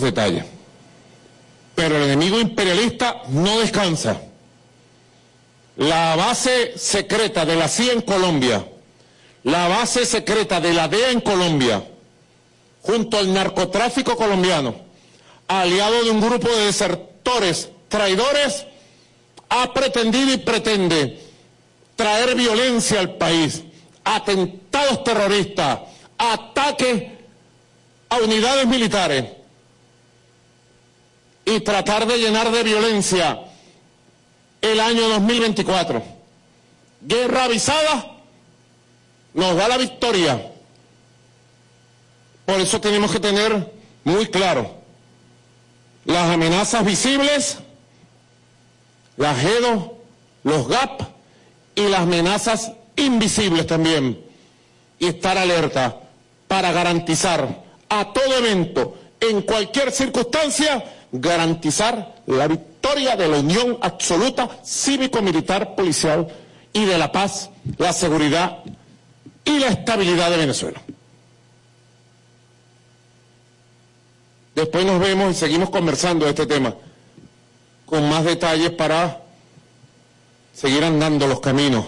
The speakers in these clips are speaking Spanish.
detalles. Pero el enemigo imperialista no descansa. La base secreta de la CIA en Colombia, la base secreta de la DEA en Colombia, junto al narcotráfico colombiano, aliado de un grupo de desertores, traidores, ha pretendido y pretende traer violencia al país, atentados terroristas, ataques a unidades militares y tratar de llenar de violencia el año 2024. Guerra avisada nos da la victoria. Por eso tenemos que tener muy claro las amenazas visibles, las GEDO, los GAP y las amenazas invisibles también. Y estar alerta para garantizar a todo evento, en cualquier circunstancia, garantizar la victoria de la unión absoluta cívico-militar policial y de la paz, la seguridad y la estabilidad de Venezuela. Después nos vemos y seguimos conversando de este tema con más detalles para seguir andando los caminos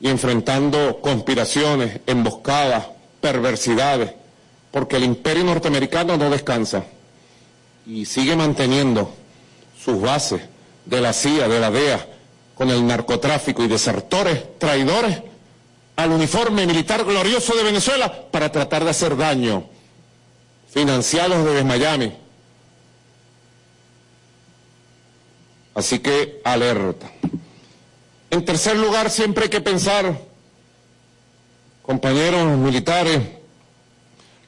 y enfrentando conspiraciones, emboscadas, perversidades, porque el imperio norteamericano no descansa y sigue manteniendo sus bases de la CIA, de la DEA, con el narcotráfico y desertores, traidores al uniforme militar glorioso de Venezuela para tratar de hacer daño, financiados desde Miami. Así que alerta. En tercer lugar, siempre hay que pensar, compañeros militares,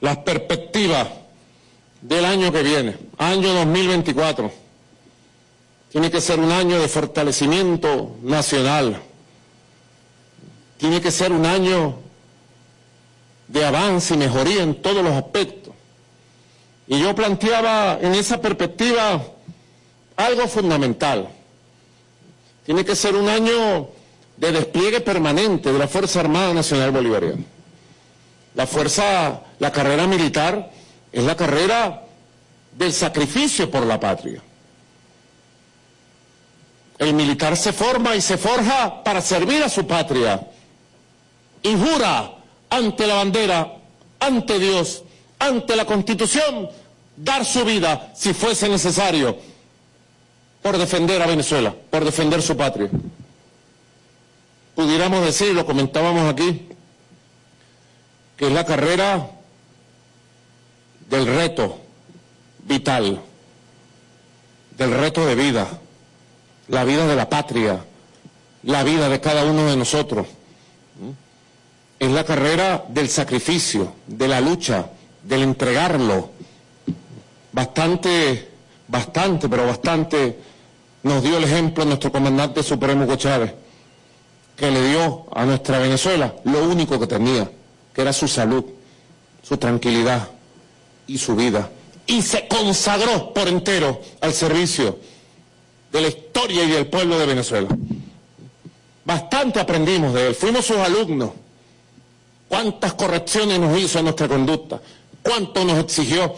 las perspectivas del año que viene, año 2024. Tiene que ser un año de fortalecimiento nacional. Tiene que ser un año de avance y mejoría en todos los aspectos. Y yo planteaba en esa perspectiva algo fundamental. Tiene que ser un año de despliegue permanente de la Fuerza Armada Nacional Bolivariana. La fuerza, la carrera militar es la carrera del sacrificio por la patria. El militar se forma y se forja para servir a su patria y jura ante la bandera, ante Dios, ante la Constitución, dar su vida si fuese necesario por defender a Venezuela, por defender su patria. Pudiéramos decir, lo comentábamos aquí, que es la carrera del reto vital, del reto de vida, la vida de la patria, la vida de cada uno de nosotros. Es la carrera del sacrificio, de la lucha, del entregarlo. Bastante, bastante, pero bastante nos dio el ejemplo nuestro comandante supremo Hugo Chávez, que le dio a nuestra Venezuela lo único que tenía, que era su salud, su tranquilidad, y su vida. Y se consagró por entero al servicio de la historia y del pueblo de Venezuela. Bastante aprendimos de él, fuimos sus alumnos. Cuántas correcciones nos hizo en nuestra conducta, cuánto nos exigió.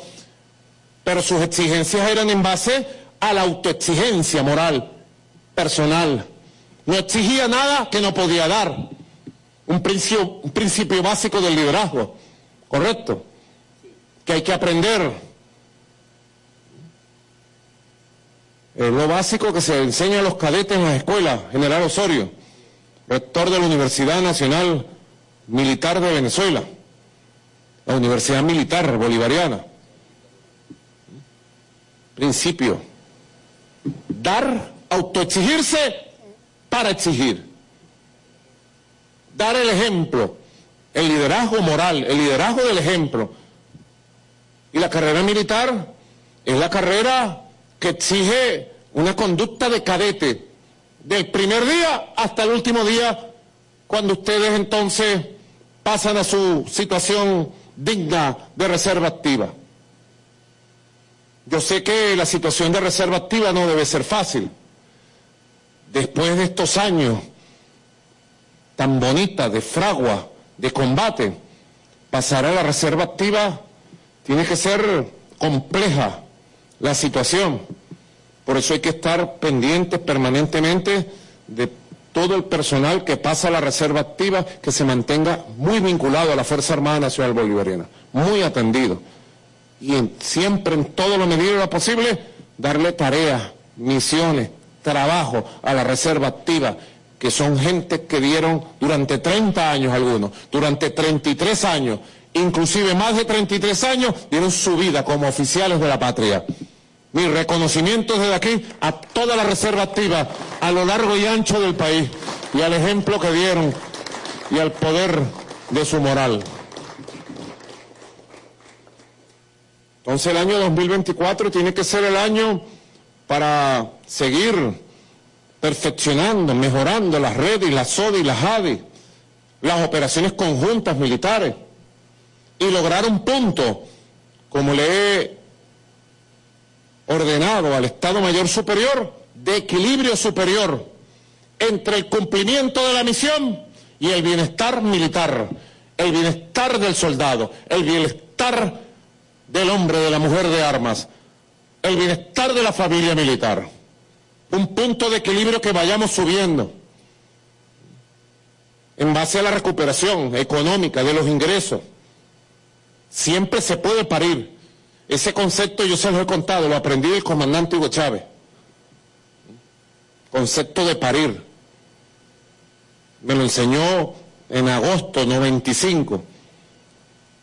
Pero sus exigencias eran en base a la autoexigencia moral, personal. No exigía nada que no podía dar. Un principio, un principio básico del liderazgo, ¿correcto? Que hay que aprender. Es lo básico que se enseña a los cadetes en las escuelas, General Osorio, rector de la Universidad Nacional Militar de Venezuela, la Universidad Militar Bolivariana. Principio, dar, autoexigirse para exigir. Dar el ejemplo, el liderazgo moral, el liderazgo del ejemplo y la carrera militar es la carrera que exige una conducta de cadete, del primer día hasta el último día, cuando ustedes entonces pasan a su situación digna de reserva activa. Yo sé que la situación de reserva activa no debe ser fácil. Después de estos años tan bonitas de fragua, de combate, pasar a la reserva activa tiene que ser compleja la situación. Por eso hay que estar pendientes permanentemente de todo el personal que pasa a la reserva activa, que se mantenga muy vinculado a la Fuerza Armada Nacional Bolivariana, muy atendido. Y siempre, en todo lo medido lo posible, darle tareas, misiones, trabajo a la reserva activa, que son gente que dieron durante 30 años algunos, durante 33 años, inclusive más de 33 años, dieron su vida como oficiales de la patria. Mi reconocimiento desde aquí a toda la reserva activa a lo largo y ancho del país y al ejemplo que dieron y al poder de su moral. Entonces el año 2024 tiene que ser el año para seguir perfeccionando, mejorando las redes, la SODI, las ADI, las operaciones conjuntas militares y lograr un punto, como le he ordenado al Estado Mayor Superior, de equilibrio superior entre el cumplimiento de la misión y el bienestar militar, el bienestar del soldado, el bienestar del hombre, de la mujer de armas, el bienestar de la familia militar. Un punto de equilibrio que vayamos subiendo en base a la recuperación económica de los ingresos. Siempre se puede parir. Ese concepto yo se lo he contado, lo aprendí del comandante Hugo Chávez. Concepto de parir. Me lo enseñó en agosto 95,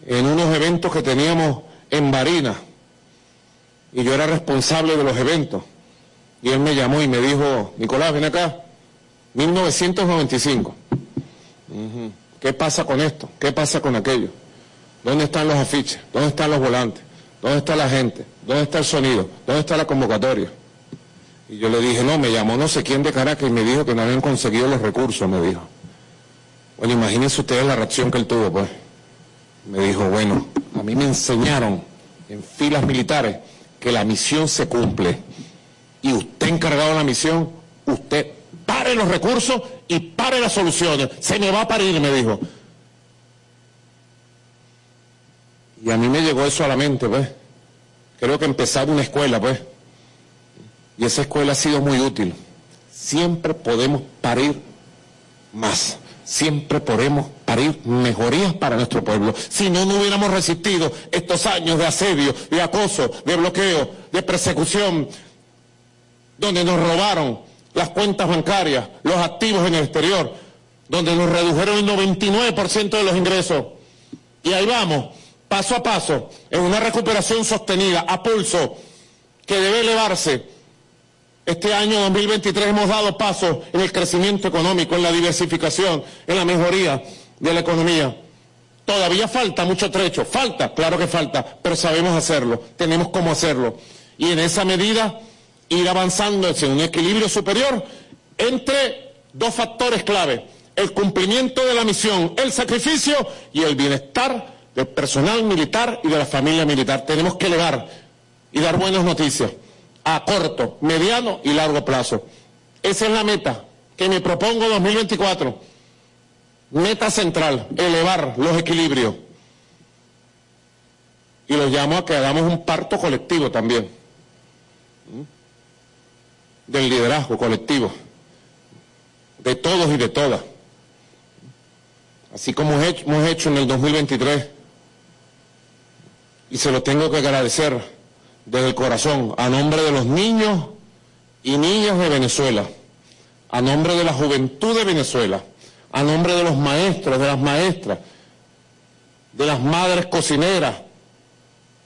en unos eventos que teníamos en Barina. Y yo era responsable de los eventos. Y él me llamó y me dijo, Nicolás, ven acá, 1995. ¿Qué pasa con esto? ¿Qué pasa con aquello? ¿Dónde están los afiches? ¿Dónde están los volantes? ¿Dónde está la gente? ¿Dónde está el sonido? ¿Dónde está la convocatoria? Y yo le dije, no, me llamó no sé quién de Caracas y me dijo que no habían conseguido los recursos, me dijo. Bueno, imagínense ustedes la reacción que él tuvo, pues. Me dijo, bueno, a mí me enseñaron en filas militares que la misión se cumple y usted encargado de la misión, usted pare los recursos y pare las soluciones. Se me va a parir, me dijo. Y a mí me llegó eso a la mente, pues. Creo que empezaba una escuela, pues. Y esa escuela ha sido muy útil. Siempre podemos parir más. Siempre podemos parir mejorías para nuestro pueblo. Si no, no hubiéramos resistido estos años de asedio, de acoso, de bloqueo, de persecución, donde nos robaron las cuentas bancarias, los activos en el exterior, donde nos redujeron el 99% de los ingresos. Y ahí vamos, paso a paso, en una recuperación sostenida, a pulso, que debe elevarse. Este año 2023 hemos dado paso en el crecimiento económico, en la diversificación, en la mejoría de la economía. Todavía falta mucho trecho, falta, claro que falta, pero sabemos hacerlo, tenemos cómo hacerlo. Y en esa medida ir avanzando hacia un equilibrio superior entre dos factores clave, el cumplimiento de la misión, el sacrificio y el bienestar del personal militar y de la familia militar. Tenemos que elevar y dar buenas noticias a corto, mediano y largo plazo. Esa es la meta que me propongo 2024. Meta central, elevar los equilibrios. Y los llamo a que hagamos un parto colectivo también del liderazgo colectivo, de todos y de todas. Así como hemos hecho en el 2023, y se lo tengo que agradecer desde el corazón, a nombre de los niños y niñas de Venezuela, a nombre de la juventud de Venezuela, a nombre de los maestros, de las maestras, de las madres cocineras,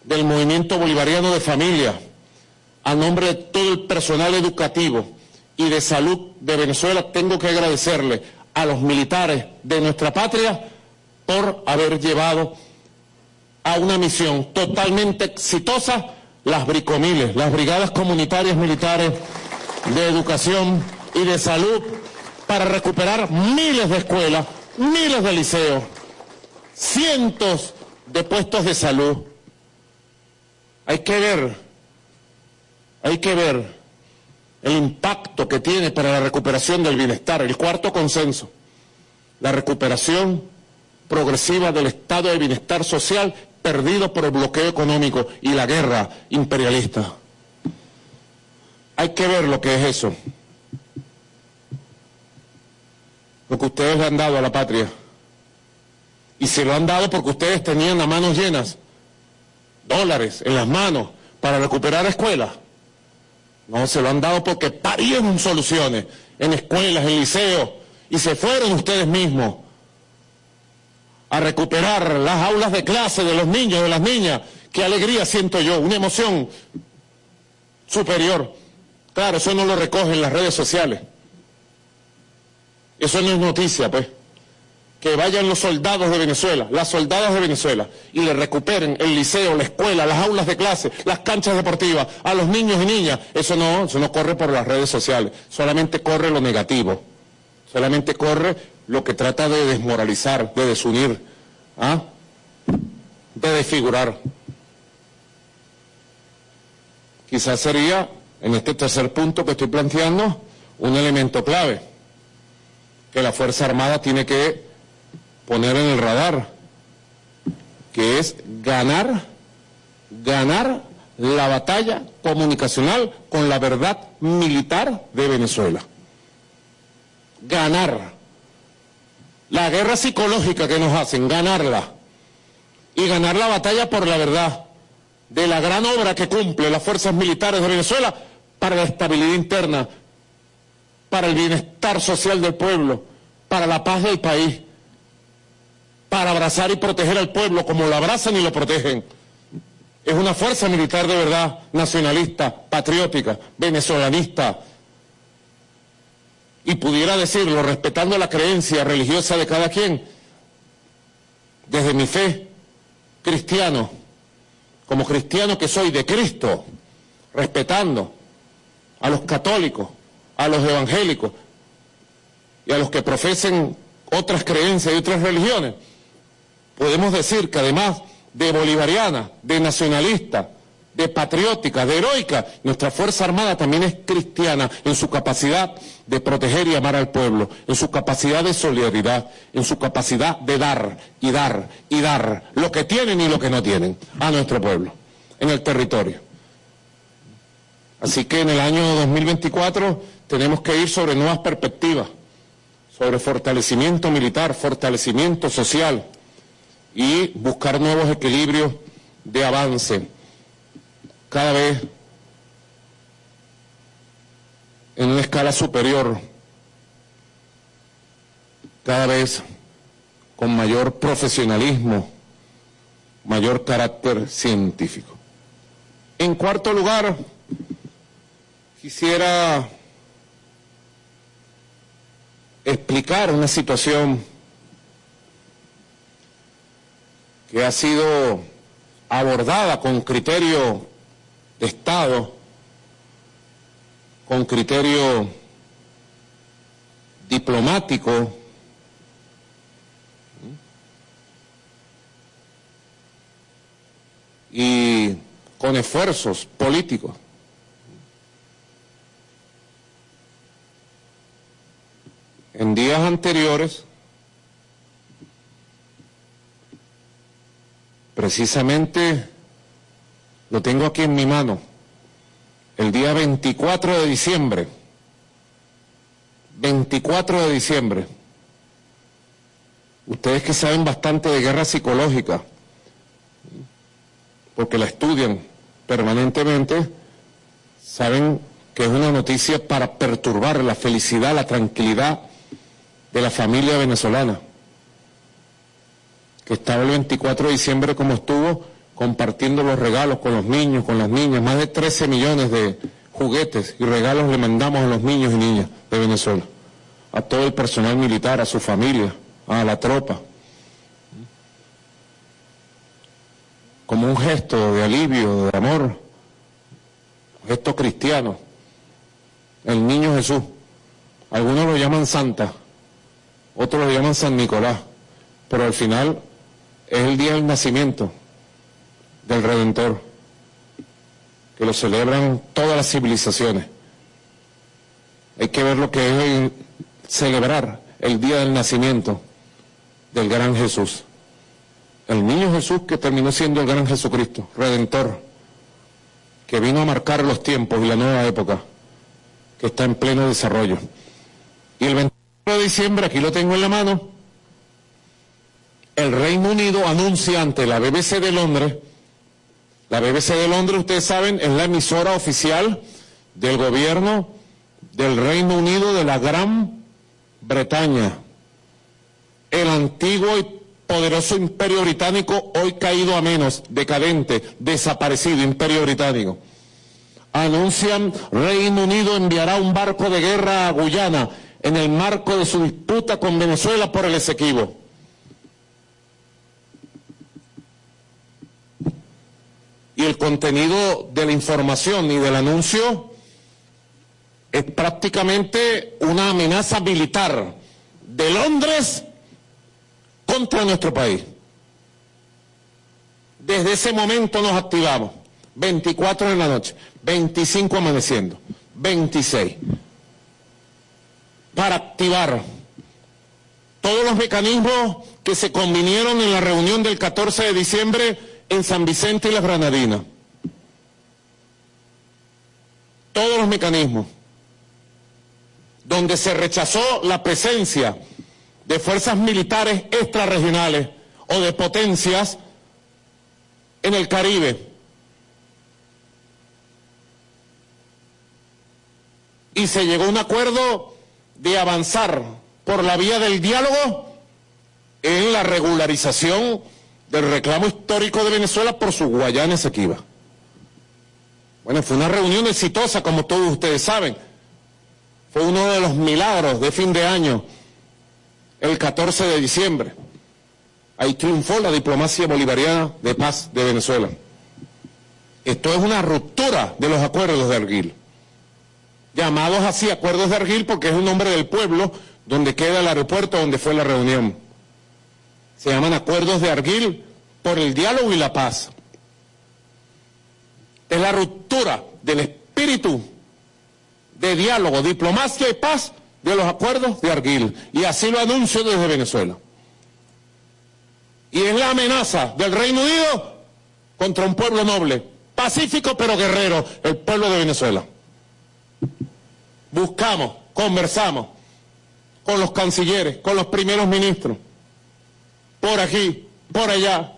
del movimiento bolivariano de familia, a nombre de todo el personal educativo y de salud de Venezuela, tengo que agradecerle a los militares de nuestra patria por haber llevado a una misión totalmente exitosa las bricomiles, las brigadas comunitarias militares de educación y de salud para recuperar miles de escuelas, miles de liceos, cientos de puestos de salud. Hay que ver hay que ver el impacto que tiene para la recuperación del bienestar, el cuarto consenso, la recuperación progresiva del estado de bienestar social perdidos por el bloqueo económico y la guerra imperialista. Hay que ver lo que es eso. Lo que ustedes le han dado a la patria. Y se lo han dado porque ustedes tenían las manos llenas, dólares en las manos, para recuperar escuelas. No, se lo han dado porque parieron soluciones en escuelas, en liceos, y se fueron ustedes mismos a recuperar las aulas de clase de los niños, de las niñas. Qué alegría siento yo, una emoción superior. Claro, eso no lo recogen las redes sociales. Eso no es noticia, pues que vayan los soldados de Venezuela, las soldadas de Venezuela, y le recuperen el liceo, la escuela, las aulas de clase, las canchas deportivas, a los niños y niñas. Eso no, eso no corre por las redes sociales, solamente corre lo negativo, solamente corre lo que trata de desmoralizar, de desunir, ¿ah? de desfigurar. Quizás sería, en este tercer punto que estoy planteando, un elemento clave, que la Fuerza Armada tiene que poner en el radar, que es ganar, ganar la batalla comunicacional con la verdad militar de Venezuela. Ganar. La guerra psicológica que nos hacen, ganarla. Y ganar la batalla por la verdad de la gran obra que cumple las fuerzas militares de Venezuela para la estabilidad interna, para el bienestar social del pueblo, para la paz del país para abrazar y proteger al pueblo como lo abrazan y lo protegen. Es una fuerza militar de verdad, nacionalista, patriótica, venezolanista. Y pudiera decirlo, respetando la creencia religiosa de cada quien, desde mi fe cristiano, como cristiano que soy de Cristo, respetando a los católicos, a los evangélicos y a los que profesen otras creencias y otras religiones, podemos decir que además de bolivariana, de nacionalista, de patriótica, de heroica, nuestra Fuerza Armada también es cristiana en su capacidad de proteger y amar al pueblo, en su capacidad de solidaridad, en su capacidad de dar y dar y dar lo que tienen y lo que no tienen a nuestro pueblo, en el territorio. Así que en el año 2024 tenemos que ir sobre nuevas perspectivas, sobre fortalecimiento militar, fortalecimiento social, y buscar nuevos equilibrios de avance cada vez en una escala superior, cada vez con mayor profesionalismo, mayor carácter científico. En cuarto lugar, quisiera explicar una situación que ha sido abordada con criterio de Estado, con criterio diplomático, y con esfuerzos políticos. En días anteriores Precisamente lo tengo aquí en mi mano. El día 24 de diciembre. 24 de diciembre. Ustedes que saben bastante de guerra psicológica, porque la estudian permanentemente, saben que es una noticia para perturbar la felicidad, la tranquilidad de la familia venezolana que estaba el 24 de diciembre como estuvo compartiendo los regalos con los niños, con las niñas, más de 13 millones de juguetes y regalos le mandamos a los niños y niñas de Venezuela, a todo el personal militar, a su familia, a la tropa, como un gesto de alivio, de amor, un gesto cristiano, el niño Jesús, algunos lo llaman Santa, otros lo llaman San Nicolás, pero al final es el día del nacimiento del Redentor, que lo celebran todas las civilizaciones. Hay que ver lo que es celebrar el día del nacimiento del gran Jesús. el niño Jesús que terminó siendo el gran Jesucristo, Redentor, que vino a marcar los tiempos y la nueva época, que está en pleno desarrollo. Y el 21 de diciembre, aquí lo tengo en la mano, el Reino Unido anuncia ante la BBC de Londres, la BBC de Londres, ustedes saben, es la emisora oficial del gobierno del Reino Unido de la Gran Bretaña, el antiguo y poderoso imperio británico, hoy caído a menos, decadente, desaparecido imperio británico. Anuncian Reino Unido enviará un barco de guerra a Guyana en el marco de su disputa con Venezuela por el Esequibo. Y el contenido de la información y del anuncio es prácticamente una amenaza militar de Londres contra nuestro país. Desde ese momento nos activamos. 24 en la noche, 25 amaneciendo, 26. Para activar todos los mecanismos que se convinieron en la reunión del 14 de diciembre en San Vicente y las Granadinas. Todos los mecanismos donde se rechazó la presencia de fuerzas militares extrarregionales o de potencias en el Caribe. Y se llegó a un acuerdo de avanzar por la vía del diálogo en la regularización del reclamo histórico de Venezuela por su Guayana Esequiba. Bueno, fue una reunión exitosa, como todos ustedes saben. Fue uno de los milagros de fin de año el 14 de diciembre. Ahí triunfó la diplomacia bolivariana de paz de Venezuela. Esto es una ruptura de los acuerdos de Arguil. Llamados así acuerdos de Arguil porque es un nombre del pueblo donde queda el aeropuerto donde fue la reunión. Se llaman acuerdos de Arguil por el diálogo y la paz. Es la ruptura del espíritu de diálogo, diplomacia y paz de los acuerdos de Arguil. Y así lo anuncio desde Venezuela. Y es la amenaza del Reino Unido contra un pueblo noble, pacífico pero guerrero, el pueblo de Venezuela. Buscamos, conversamos con los cancilleres, con los primeros ministros, por aquí, por allá.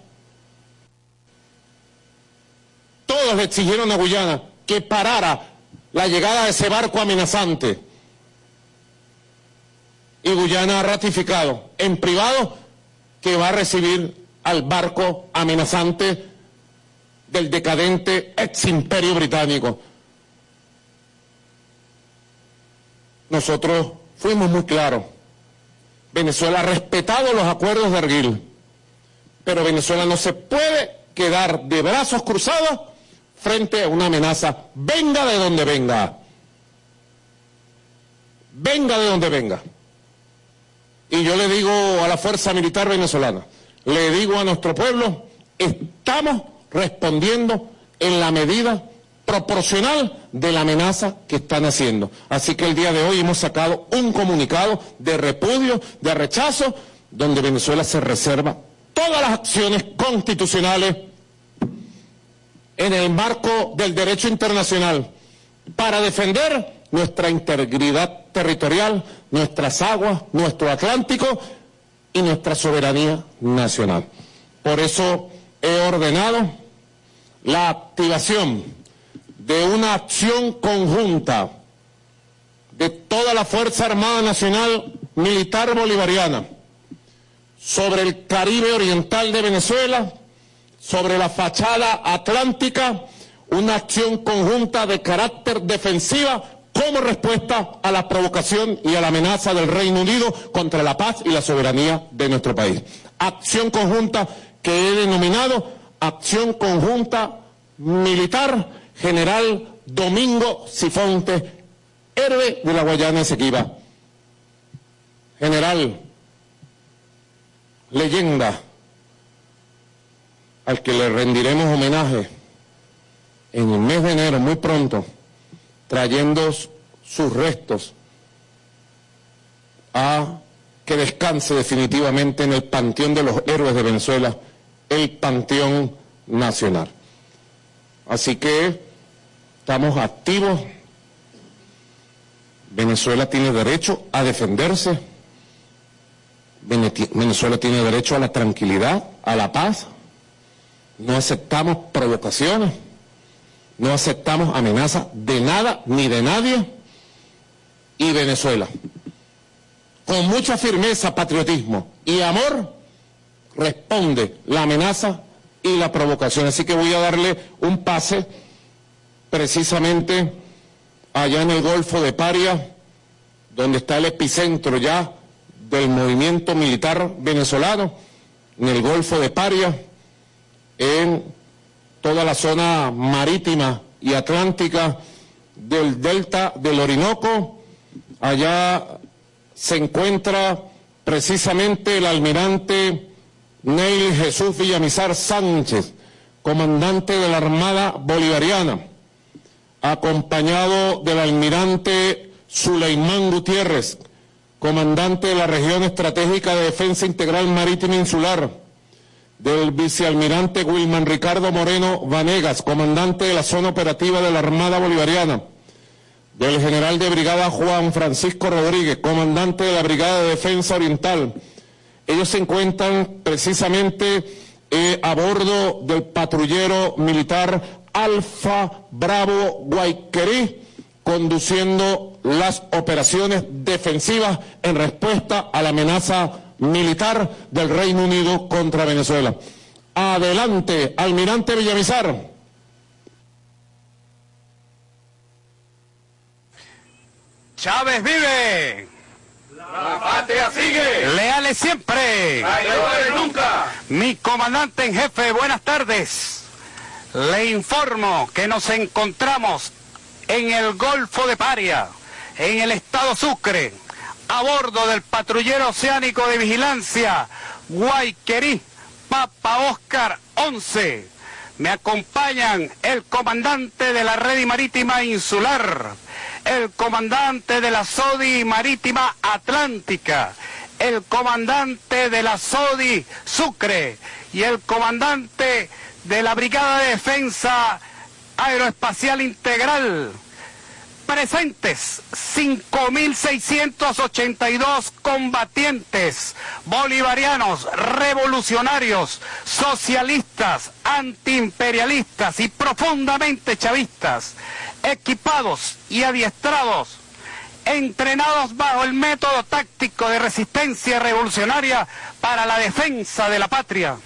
Todos le exigieron a Guyana que parara la llegada de ese barco amenazante y Guyana ha ratificado en privado que va a recibir al barco amenazante del decadente ex imperio británico. Nosotros fuimos muy claros. Venezuela ha respetado los acuerdos de Arguil, pero Venezuela no se puede quedar de brazos cruzados frente a una amenaza, venga de donde venga. Venga de donde venga. Y yo le digo a la Fuerza Militar venezolana, le digo a nuestro pueblo, estamos respondiendo en la medida proporcional de la amenaza que están haciendo. Así que el día de hoy hemos sacado un comunicado de repudio, de rechazo, donde Venezuela se reserva todas las acciones constitucionales en el marco del derecho internacional para defender nuestra integridad territorial, nuestras aguas, nuestro Atlántico y nuestra soberanía nacional. Por eso he ordenado la activación de una acción conjunta de toda la Fuerza Armada Nacional Militar Bolivariana sobre el Caribe Oriental de Venezuela, sobre la fachada atlántica, una acción conjunta de carácter defensiva como respuesta a la provocación y a la amenaza del Reino Unido contra la paz y la soberanía de nuestro país. Acción conjunta que he denominado Acción Conjunta Militar General Domingo Sifonte, héroe de la Guayana Esequiba. General, leyenda, al que le rendiremos homenaje en el mes de enero, muy pronto, trayendo sus restos a que descanse definitivamente en el panteón de los héroes de Venezuela el Panteón Nacional. Así que estamos activos. Venezuela tiene derecho a defenderse. Venezuela tiene derecho a la tranquilidad, a la paz. No aceptamos provocaciones. No aceptamos amenazas de nada ni de nadie. Y Venezuela, con mucha firmeza, patriotismo y amor, responde la amenaza y la provocación. Así que voy a darle un pase precisamente allá en el Golfo de Paria, donde está el epicentro ya del movimiento militar venezolano, en el Golfo de Paria, en toda la zona marítima y atlántica del delta del Orinoco. Allá se encuentra precisamente el almirante Neil Jesús Villamizar Sánchez, comandante de la Armada Bolivariana, acompañado del almirante Suleimán Gutiérrez, comandante de la Región Estratégica de Defensa Integral Marítima Insular, del vicealmirante Wilman Ricardo Moreno Vanegas, comandante de la Zona Operativa de la Armada Bolivariana, del general de brigada Juan Francisco Rodríguez, comandante de la Brigada de Defensa Oriental, ellos se encuentran precisamente eh, a bordo del patrullero militar Alfa Bravo Guayquerí, conduciendo las operaciones defensivas en respuesta a la amenaza militar del Reino Unido contra Venezuela. Adelante, almirante Villamizar. Chávez vive. La patria sigue. Leales siempre. Traidores nunca. Mi comandante en jefe, buenas tardes. Le informo que nos encontramos en el Golfo de Paria, en el estado Sucre, a bordo del patrullero oceánico de vigilancia Guayquerí, Papa Oscar 11. Me acompañan el comandante de la red marítima insular, el comandante de la SODI Marítima Atlántica, el comandante de la SODI Sucre y el comandante de la Brigada de Defensa Aeroespacial Integral. Presentes 5.682 combatientes bolivarianos, revolucionarios, socialistas, antiimperialistas y profundamente chavistas equipados y adiestrados, entrenados bajo el método táctico de resistencia revolucionaria para la defensa de la patria.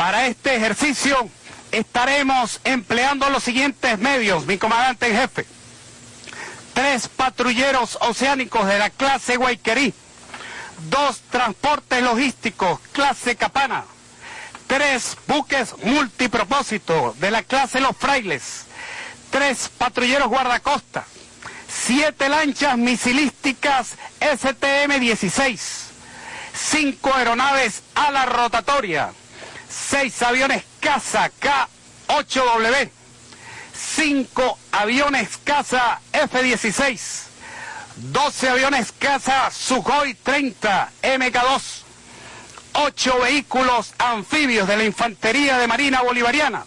Para este ejercicio estaremos empleando los siguientes medios, mi comandante en jefe. Tres patrulleros oceánicos de la clase Guayquerí, dos transportes logísticos clase Capana, tres buques multipropósito de la clase Los Frailes, tres patrulleros guardacosta, siete lanchas misilísticas STM-16, cinco aeronaves a la rotatoria, seis aviones caza K-8W, cinco aviones caza F-16, 12 aviones caza Sukhoi 30 MK2, ocho vehículos anfibios de la Infantería de Marina Bolivariana,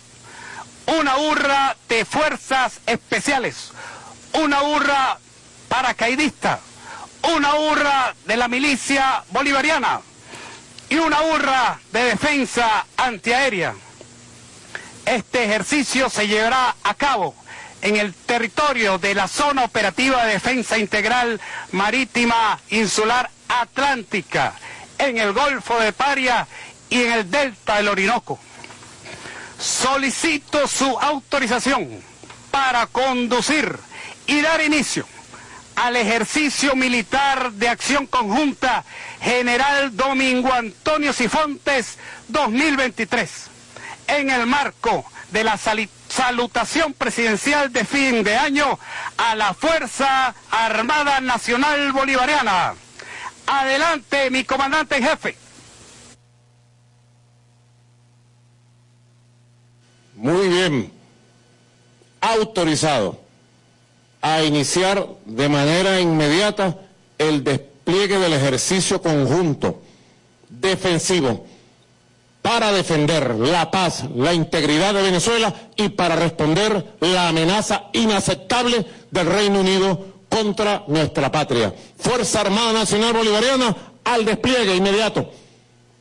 una hurra de fuerzas especiales, una hurra paracaidista, una hurra de la milicia bolivariana y una hurra de defensa antiaérea. Este ejercicio se llevará a cabo en el territorio de la Zona Operativa de Defensa Integral Marítima Insular Atlántica, en el Golfo de Paria y en el Delta del Orinoco solicito su autorización para conducir y dar inicio al ejercicio militar de acción conjunta General Domingo Antonio Sifontes 2023 en el marco de la salutación presidencial de fin de año a la Fuerza Armada Nacional Bolivariana. Adelante, mi comandante en jefe. Muy bien. Autorizado a iniciar de manera inmediata el despliegue del ejercicio conjunto defensivo para defender la paz, la integridad de Venezuela y para responder la amenaza inaceptable del Reino Unido contra nuestra patria. Fuerza Armada Nacional Bolivariana al despliegue inmediato,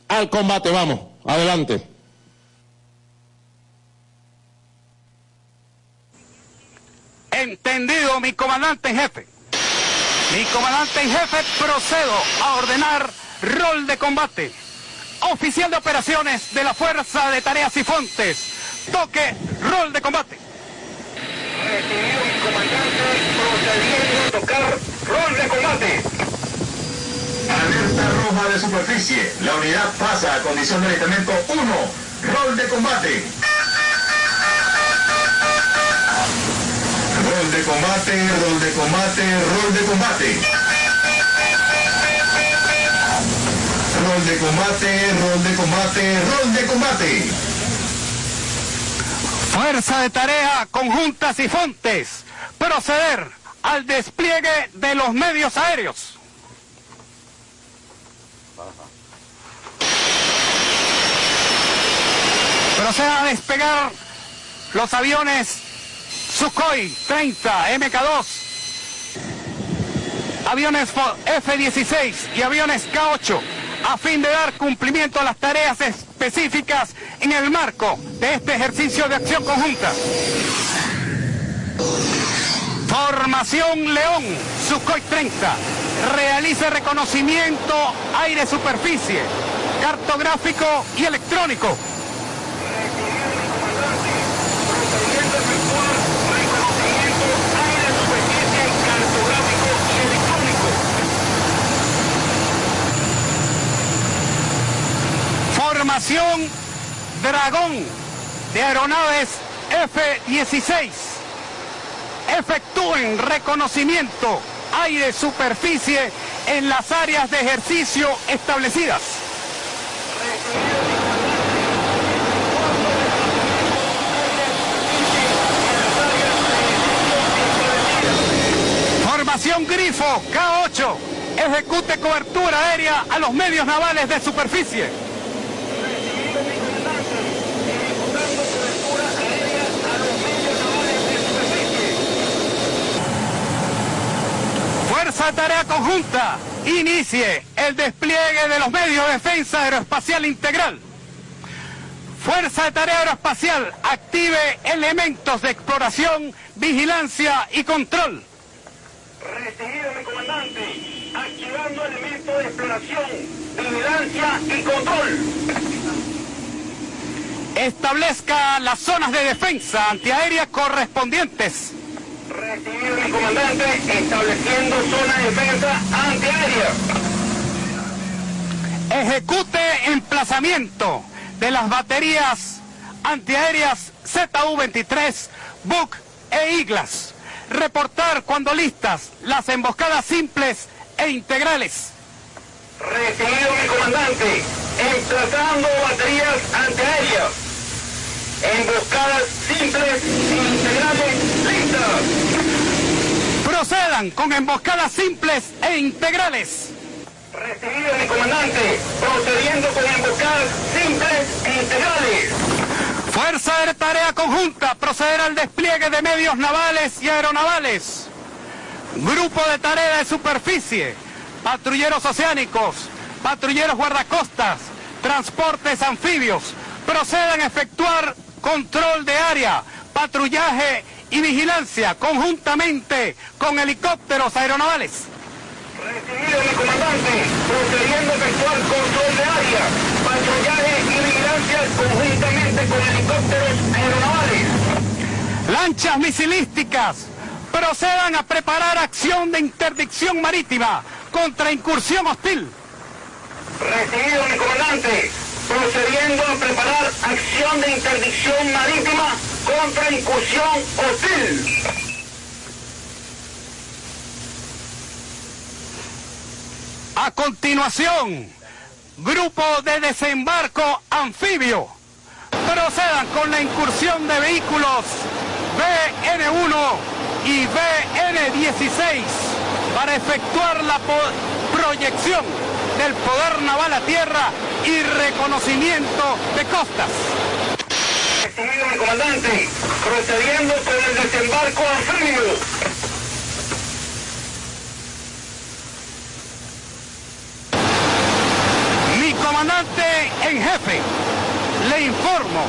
al combate, vamos, adelante. Entendido, mi comandante en jefe. Mi comandante en jefe, procedo a ordenar rol de combate. Oficial de operaciones de la Fuerza de Tareas y Fontes. Toque, rol de combate. Recibido mi comandante, procediendo a tocar rol de combate. Alerta roja de superficie. La unidad pasa a condición de alistamiento 1. Rol de combate. Rol de combate, rol de combate, rol de combate. Rol de combate, rol de combate, rol de combate. Fuerza de tarea, conjuntas y fontes. Proceder al despliegue de los medios aéreos. Proceda a despegar los aviones Sukhoi 30 MK2, aviones F-16 y aviones K-8 a fin de dar cumplimiento a las tareas específicas en el marco de este ejercicio de acción conjunta. Formación León, Sukhoi 30, realice reconocimiento aire-superficie, cartográfico y electrónico. Procediendo a efectuar reconocimiento aire, superficie, cartográfico y electrónico. Formación Dragón de aeronaves F-16. Efectúen reconocimiento aire-superficie en las áreas de ejercicio establecidas. Formación Grifo K8. Ejecute cobertura aérea a los medios navales de superficie. Fuerza de Tarea Conjunta, inicie el despliegue de los medios de defensa aeroespacial integral. Fuerza de Tarea Aeroespacial, active elementos de exploración, vigilancia y control. Recibido mi comandante, activando elementos de exploración, vigilancia y control. Establezca las zonas de defensa antiaérea correspondientes. Recibido mi comandante, estableciendo zona de defensa antiaérea. Ejecute emplazamiento de las baterías antiaéreas ZU-23, Buk e Iglas. Reportar cuando listas las emboscadas simples e integrales. Recibido mi comandante, emplazando baterías antiaéreas. Emboscadas simples e integrales listas. Procedan con emboscadas simples e integrales. Recibido mi comandante, procediendo con emboscadas simples e integrales. Fuerza de tarea conjunta, proceder al despliegue de medios navales y aeronavales. Grupo de tarea de superficie, patrulleros oceánicos, patrulleros guardacostas, transportes anfibios, procedan a efectuar control de área, patrullaje y vigilancia conjuntamente con helicópteros aeronavales. Recibido mi comandante, procediendo efectuar control de área, patrullaje y vigilancia conjuntamente con helicópteros aeronavales. Lanchas misilísticas procedan a preparar acción de interdicción marítima contra incursión hostil. Recibido mi comandante, procediendo a preparar acción de interdicción marítima contra incursión hostil. A continuación, grupo de desembarco anfibio procedan con la incursión de vehículos BN1 y BN16 para efectuar la proyección del poder naval a tierra y reconocimiento de costas. Recibido mi comandante, procediendo con el desembarco anfibio. Mi comandante en jefe, le informo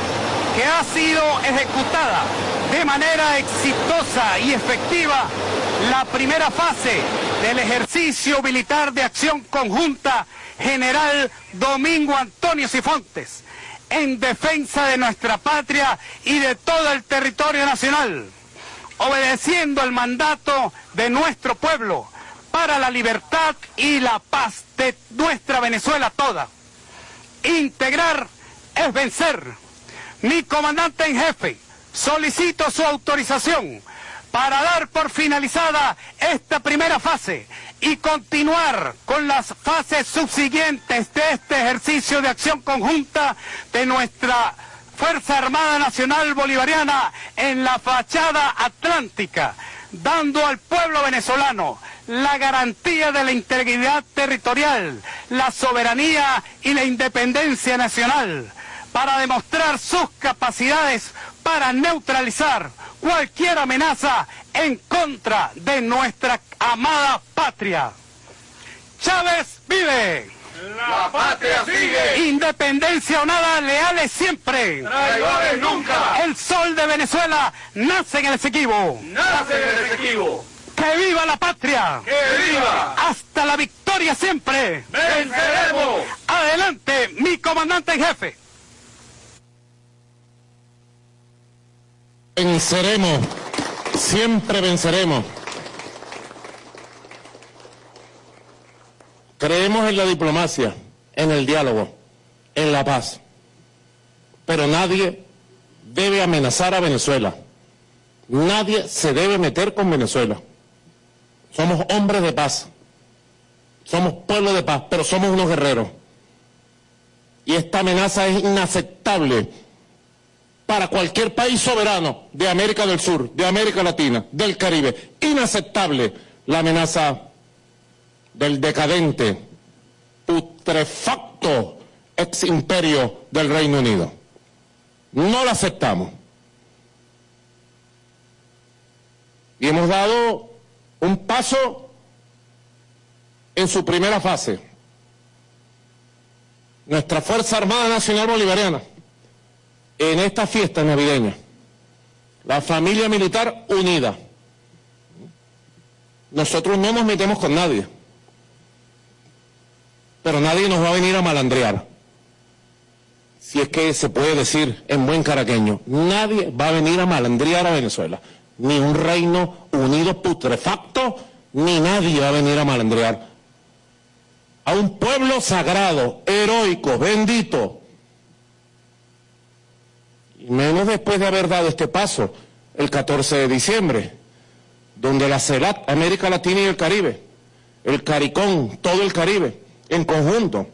que ha sido ejecutada de manera exitosa y efectiva la primera fase del ejercicio militar de acción conjunta General Domingo Antonio Cifontes en defensa de nuestra patria y de todo el territorio nacional, obedeciendo el mandato de nuestro pueblo para la libertad y la paz de nuestra Venezuela toda. Integrar es vencer. Mi comandante en jefe, solicito su autorización para dar por finalizada esta primera fase y continuar con las fases subsiguientes de este ejercicio de acción conjunta de nuestra Fuerza Armada Nacional Bolivariana en la fachada atlántica, dando al pueblo venezolano la garantía de la integridad territorial, la soberanía y la independencia nacional, para demostrar sus capacidades para neutralizar cualquier amenaza en contra de nuestra amada patria. Chávez vive. La patria sigue. Independencia o nada, leales siempre. Traidores nunca. El sol de Venezuela nace en el Esequibo. Nace en el Esequibo. ¡Que viva la patria! ¡Que viva! ¡Hasta la victoria siempre! ¡Venceremos! Adelante, mi comandante en jefe. Venceremos, siempre venceremos. Creemos en la diplomacia, en el diálogo, en la paz. Pero nadie debe amenazar a Venezuela. Nadie se debe meter con Venezuela. Somos hombres de paz. Somos pueblo de paz, pero somos unos guerreros. Y esta amenaza es inaceptable para cualquier país soberano de América del Sur, de América Latina, del Caribe. Inaceptable la amenaza del decadente, putrefacto ex imperio del Reino Unido. No la aceptamos. Y hemos dado un paso en su primera fase. Nuestra Fuerza Armada Nacional Bolivariana en esta fiesta navideña, la familia militar unida. Nosotros no nos metemos con nadie, pero nadie nos va a venir a malandrear. Si es que se puede decir en buen caraqueño, nadie va a venir a malandrear a Venezuela. Ni un reino unido putrefacto, ni nadie va a venir a malandrear a un pueblo sagrado, heroico, bendito, menos después de haber dado este paso el 14 de diciembre, donde la CELAT, América Latina y el Caribe, el CARICOM, todo el Caribe, en conjunto,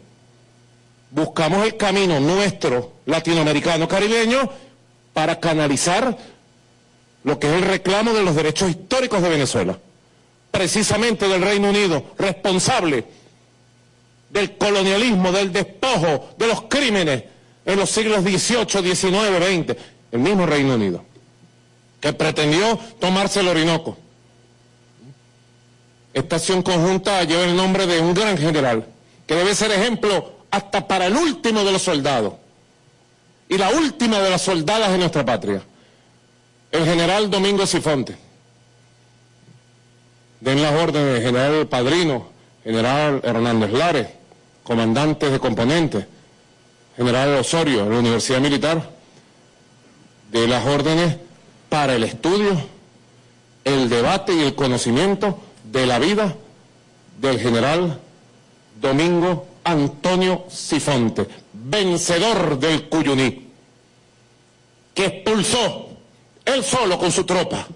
buscamos el camino nuestro, latinoamericano, caribeño, para canalizar lo que es el reclamo de los derechos históricos de Venezuela, precisamente del Reino Unido, responsable del colonialismo, del despojo, de los crímenes en los siglos XVIII, XIX, XX, el mismo Reino Unido, que pretendió tomarse el Orinoco. Esta acción conjunta lleva el nombre de un gran general, que debe ser ejemplo hasta para el último de los soldados y la última de las soldadas de nuestra patria, el general Domingo Sifonte. Den las órdenes general Padrino, general Hernández Lares, comandantes de componentes, general Osorio, la Universidad Militar, de las órdenes para el estudio, el debate y el conocimiento de la vida del general Domingo Antonio Sifonte, vencedor del Cuyuní, que expulsó, él solo con su tropa,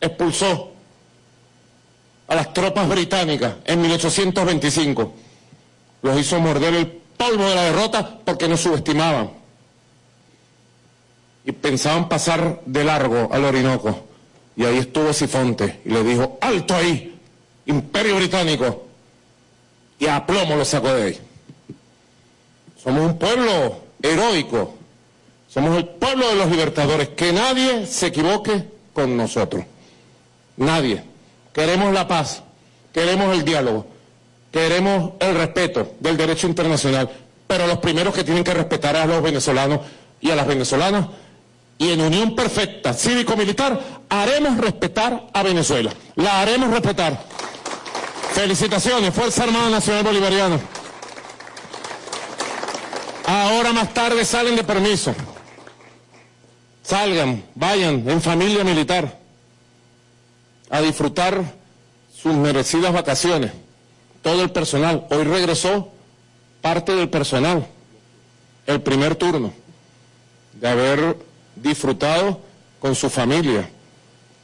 expulsó a las tropas británicas en 1825, los hizo morder el polvo de la derrota porque nos subestimaban. Y pensaban pasar de largo al Orinoco. Y ahí estuvo Sifonte y le dijo, alto ahí, imperio británico. Y a plomo lo sacó de ahí. Somos un pueblo heroico. Somos el pueblo de los libertadores. Que nadie se equivoque con nosotros. Nadie. Queremos la paz. Queremos el diálogo. Queremos el respeto del derecho internacional. Pero los primeros que tienen que respetar a los venezolanos y a las venezolanas y en unión perfecta cívico-militar haremos respetar a Venezuela. La haremos respetar. Felicitaciones, Fuerza Armada Nacional Bolivariana. Ahora más tarde salen de permiso. Salgan, vayan en familia militar a disfrutar sus merecidas vacaciones. Todo el personal. Hoy regresó parte del personal, el primer turno, de haber disfrutado con su familia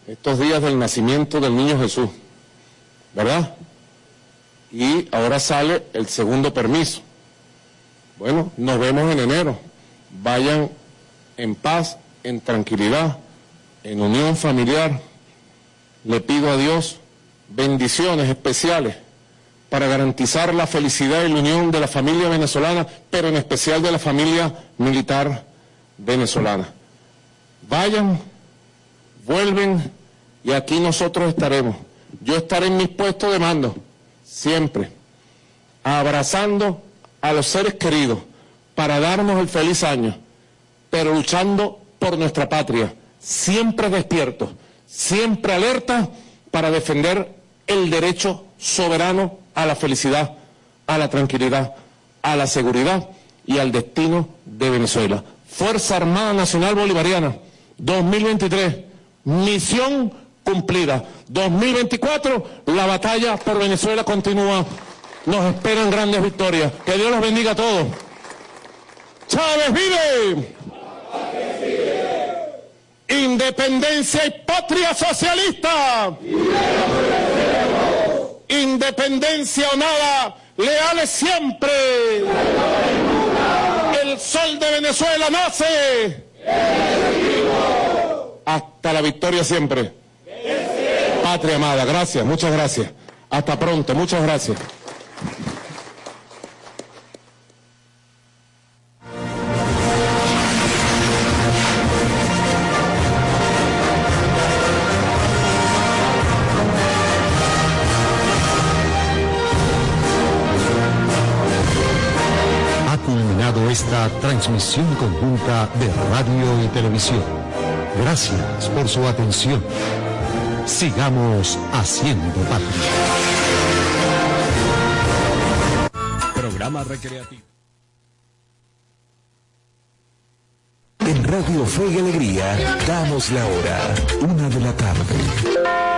estos días del nacimiento del niño Jesús, ¿verdad? Y ahora sale el segundo permiso. Bueno, nos vemos en enero. Vayan en paz, en tranquilidad, en unión familiar. Le pido a Dios bendiciones especiales para garantizar la felicidad y la unión de la familia venezolana, pero en especial de la familia militar venezolana. Vayan, vuelven y aquí nosotros estaremos. Yo estaré en mis puestos de mando, siempre, abrazando a los seres queridos para darnos el feliz año, pero luchando por nuestra patria, siempre despiertos, siempre alerta para defender el derecho soberano a la felicidad, a la tranquilidad, a la seguridad y al destino de Venezuela. Fuerza Armada Nacional Bolivariana, 2023, misión cumplida. 2024, la batalla por Venezuela continúa. Nos esperan grandes victorias. Que Dios los bendiga a todos. Chávez vive. Independencia y patria socialista. Independencia o nada, leales siempre. El sol de Venezuela nace. Hasta la victoria siempre. Patria amada, gracias, muchas gracias. Hasta pronto, muchas gracias. Esta transmisión conjunta de radio y televisión. Gracias por su atención. Sigamos haciendo patria. Programa recreativo. En Radio Fe y Alegría damos la hora, una de la tarde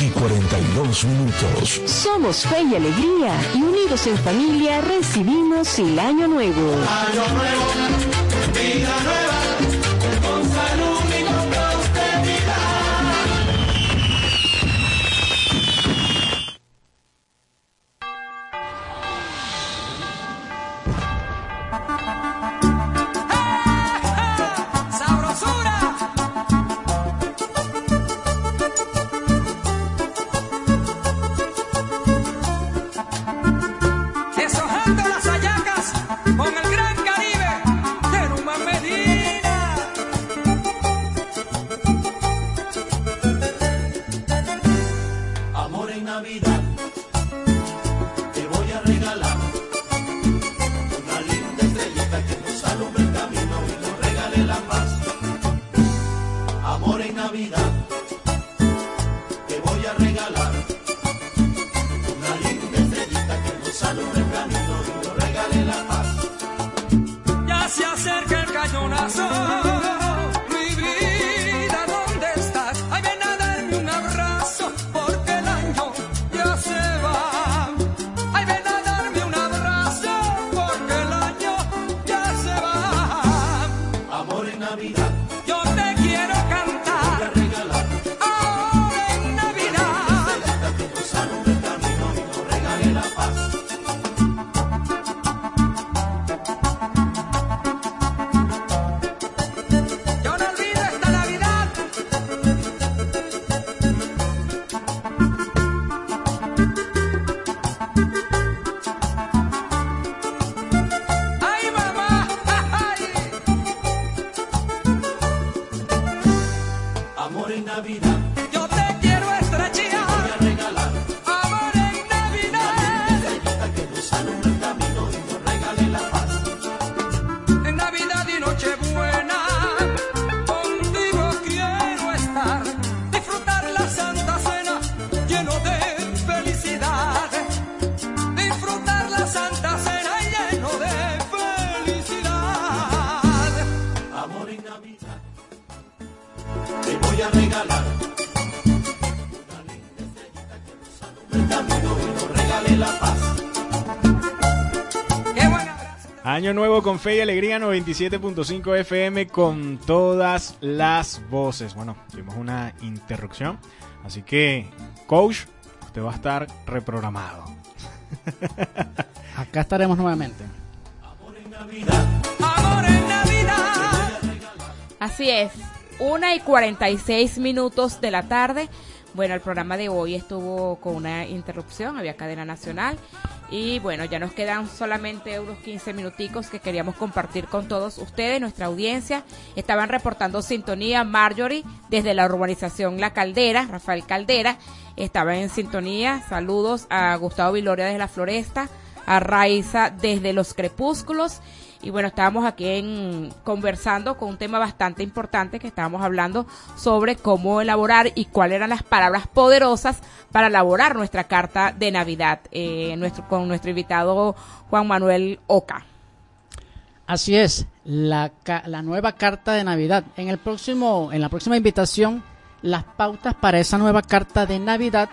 y 42 minutos. Somos fe y alegría y unidos en familia recibimos el año nuevo. Año nuevo, vida nueva, Año nuevo con fe y alegría 97.5 FM con todas las voces. Bueno, tuvimos una interrupción, así que coach, usted va a estar reprogramado. Acá estaremos nuevamente. Amor en Navidad. Así es, una y 46 minutos de la tarde. Bueno, el programa de hoy estuvo con una interrupción, había cadena nacional. Y bueno, ya nos quedan solamente unos 15 minuticos que queríamos compartir con todos ustedes, nuestra audiencia. Estaban reportando sintonía Marjorie desde la urbanización La Caldera, Rafael Caldera. Estaba en sintonía. Saludos a Gustavo Viloria desde la Floresta, a Raiza desde los Crepúsculos. Y bueno, estábamos aquí en, conversando con un tema bastante importante que estábamos hablando sobre cómo elaborar y cuáles eran las palabras poderosas para elaborar nuestra carta de Navidad eh, nuestro, con nuestro invitado Juan Manuel Oca. Así es, la, la nueva carta de Navidad. En el próximo, en la próxima invitación, las pautas para esa nueva carta de Navidad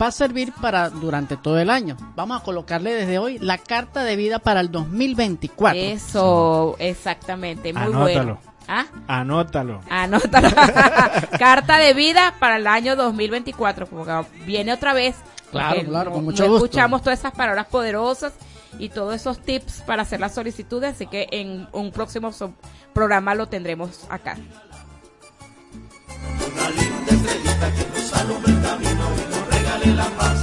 va a servir para durante todo el año. Vamos a colocarle desde hoy la carta de vida para el 2024. Eso, exactamente, muy Anótalo. bueno. ¿Ah? Anótalo. Anótalo. Carta de vida para el año 2024, porque viene otra vez. Claro, porque claro, no- con mucho no gusto. escuchamos todas esas palabras poderosas y todos esos tips para hacer las solicitudes, así que en un próximo so- programa lo tendremos acá. Una linda estrellita que nos alumbra el camino y paz.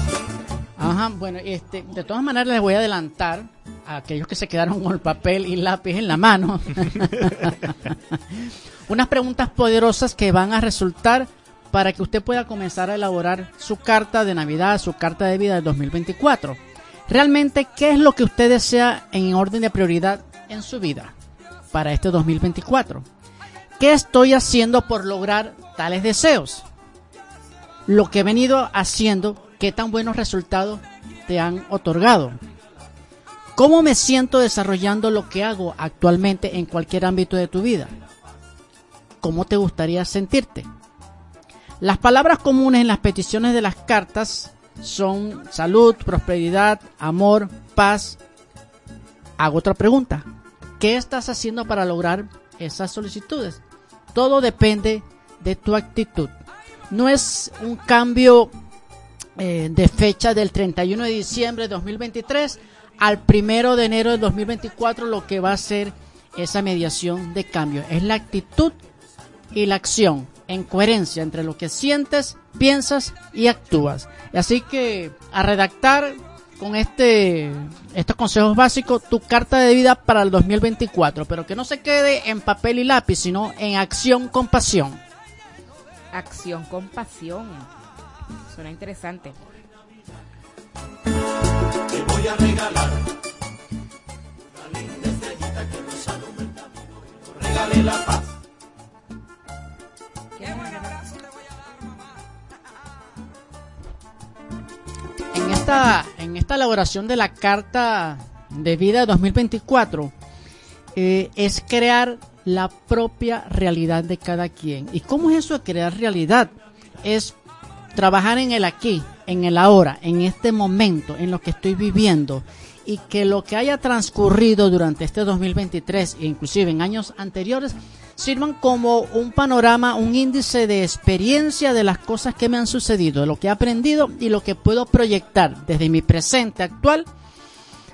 Ajá, bueno, este, de todas maneras les voy a adelantar a aquellos que se quedaron con el papel y lápiz en la mano. Unas preguntas poderosas que van a resultar para que usted pueda comenzar a elaborar su carta de Navidad, su carta de vida del 2024. Realmente, ¿qué es lo que usted desea en orden de prioridad en su vida para este 2024? ¿Qué estoy haciendo por lograr tales deseos? Lo que he venido haciendo, qué tan buenos resultados te han otorgado. ¿Cómo me siento desarrollando lo que hago actualmente en cualquier ámbito de tu vida? ¿Cómo te gustaría sentirte? Las palabras comunes en las peticiones de las cartas son salud, prosperidad, amor, paz. Hago otra pregunta. ¿Qué estás haciendo para lograr esas solicitudes? Todo depende de tu actitud no es un cambio eh, de fecha del 31 de diciembre de 2023 al 1 de enero de 2024 lo que va a ser esa mediación de cambio. Es la actitud y la acción en coherencia entre lo que sientes, piensas y actúas. Así que a redactar con este estos consejos básicos tu carta de vida para el 2024, pero que no se quede en papel y lápiz, sino en acción con pasión. Acción con pasión. Suena interesante. Te voy a regalar una linda estrellita que nos alumbra el camino y nos regale la paz. En esta, en esta elaboración de la carta de vida 2024 eh, es crear la propia realidad de cada quien. ¿Y cómo es eso de crear realidad? Es trabajar en el aquí, en el ahora, en este momento, en lo que estoy viviendo y que lo que haya transcurrido durante este 2023 e inclusive en años anteriores sirvan como un panorama, un índice de experiencia de las cosas que me han sucedido, de lo que he aprendido y lo que puedo proyectar desde mi presente actual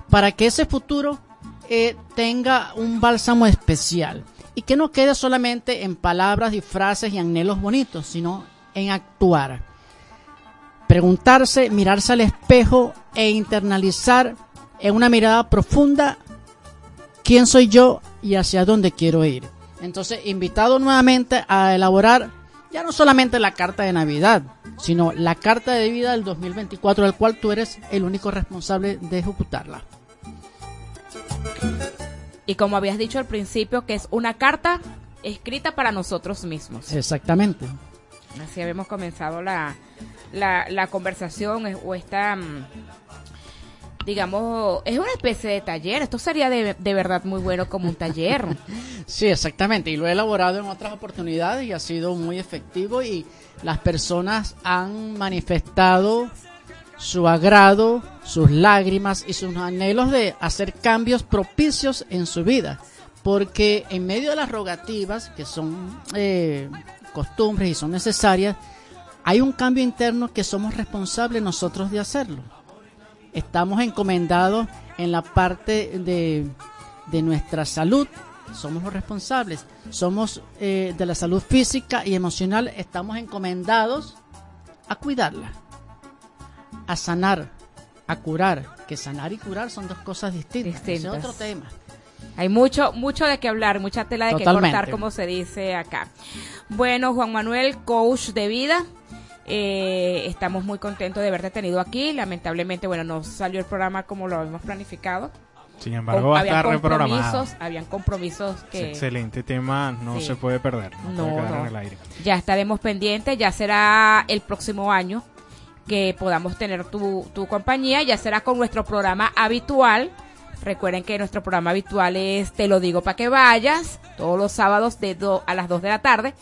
para que ese futuro eh, tenga un bálsamo especial y que no quede solamente en palabras y frases y anhelos bonitos, sino en actuar. Preguntarse, mirarse al espejo e internalizar en una mirada profunda quién soy yo y hacia dónde quiero ir. Entonces, invitado nuevamente a elaborar ya no solamente la carta de Navidad, sino la carta de vida del 2024, del cual tú eres el único responsable de ejecutarla. Y como habías dicho al principio, que es una carta escrita para nosotros mismos. Exactamente. Así habíamos comenzado la, la, la conversación o esta, mm, digamos, es una especie de taller. Esto sería de, de verdad muy bueno como un taller. Sí, exactamente. Y lo he elaborado en otras oportunidades y ha sido muy efectivo y las personas han manifestado su agrado, sus lágrimas y sus anhelos de hacer cambios propicios en su vida. Porque en medio de las rogativas, que son eh, costumbres y son necesarias, hay un cambio interno que somos responsables nosotros de hacerlo. Estamos encomendados en la parte de, de nuestra salud, somos los responsables. Somos eh, de la salud física y emocional, estamos encomendados a cuidarla, a sanar, a curar. Que sanar y curar son dos cosas distintas. Ese Es Distintas. otro tema. Hay mucho, mucho de qué hablar, mucha tela de que Totalmente. cortar, como se dice acá. Bueno, Juan Manuel, coach de vida. eh, estamos muy contentos de haberte tenido aquí. Lamentablemente, bueno, no salió el programa como lo habíamos planificado. Sin embargo, va a estar reprogramado. compromisos, habían compromisos Es que excelente tema, no Sí. se puede perder, no, No, no. en el aire. ya estaremos pendientes. Ya será el próximo año que podamos tener tu, tu compañía. Ya será con nuestro programa habitual. Recuerden que nuestro programa habitual es Te lo digo para que vayas, todos los sábados de do- a las 2 de la tarde.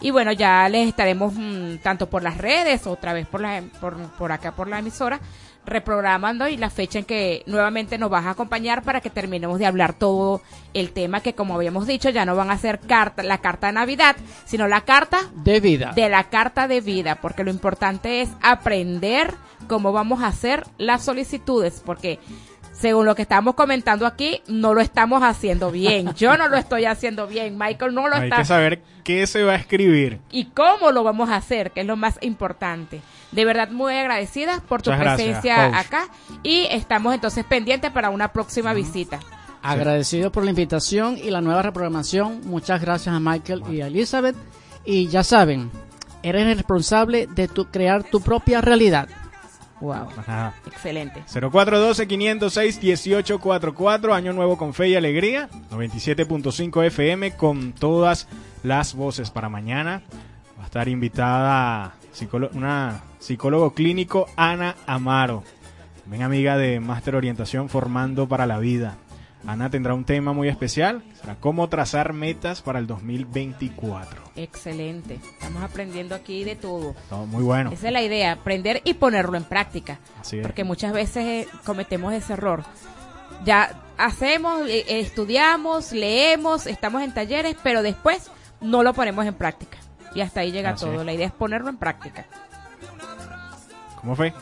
Y bueno, ya les estaremos mm, tanto por las redes, otra vez por, la, por, por acá por la emisora, reprogramando y la fecha en que nuevamente nos vas a acompañar para que terminemos de hablar todo el tema que como habíamos dicho ya no van a ser carta, la carta de Navidad, sino la carta De vida. de la carta de vida, porque lo importante es aprender cómo vamos a hacer las solicitudes, porque según lo que estamos comentando aquí, no lo estamos haciendo bien. Yo no lo estoy haciendo bien, Michael no lo Hay está que saber qué se va a escribir. y cómo lo vamos a hacer, que es lo más importante. De verdad, muy agradecidas por tu Muchas presencia acá y estamos entonces pendientes para una próxima visita. Agradecido por la invitación y la nueva reprogramación. Muchas gracias a Michael y a Elizabeth. Y ya saben, eres el responsable de tu, crear tu propia realidad. Wow, Ajá. excelente. 0412-506-1844, Año Nuevo con Fe y Alegría, 97.5 FM con todas las voces para mañana. Va a estar invitada una psicólogo clínico, Ana Amaro, también amiga de Máster Orientación Formando para la Vida. Ana tendrá un tema muy especial, será cómo trazar metas para el 2024. Excelente. Estamos aprendiendo aquí de todo. Todo muy bueno. Esa es la idea, aprender y ponerlo en práctica. Así es. Porque muchas veces eh, cometemos ese error. Ya hacemos, eh, estudiamos, leemos, estamos en talleres, pero después no lo ponemos en práctica. Y hasta ahí llega Así todo. es. La idea es ponerlo en práctica. ¿Cómo fue?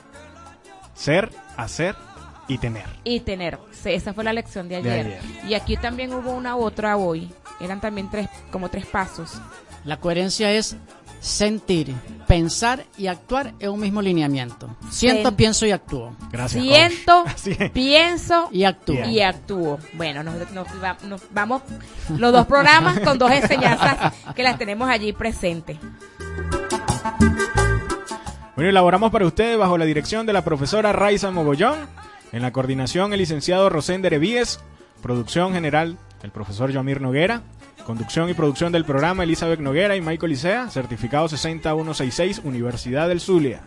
Ser, hacer y tener. Y tener. Sí, esa fue la lección de De ayer. ayer. Y aquí también hubo una otra hoy. Eran también tres, como tres pasos. La coherencia es sentir, pensar y actuar en un mismo lineamiento. Siento, Sen- pienso y actúo. Gracias. Siento, pienso Y actúo. Y actúo. Bueno, nos, nos vamos los dos programas con dos enseñanzas que las tenemos allí presentes. Bueno, elaboramos para ustedes bajo la dirección de la profesora Raiza Mogollón, en la coordinación el licenciado Rosén Derevíes, producción general el profesor Yomir Noguera, conducción y producción del programa Elizabeth Noguera y Michael Licea, certificado 60166 Universidad del Zulia.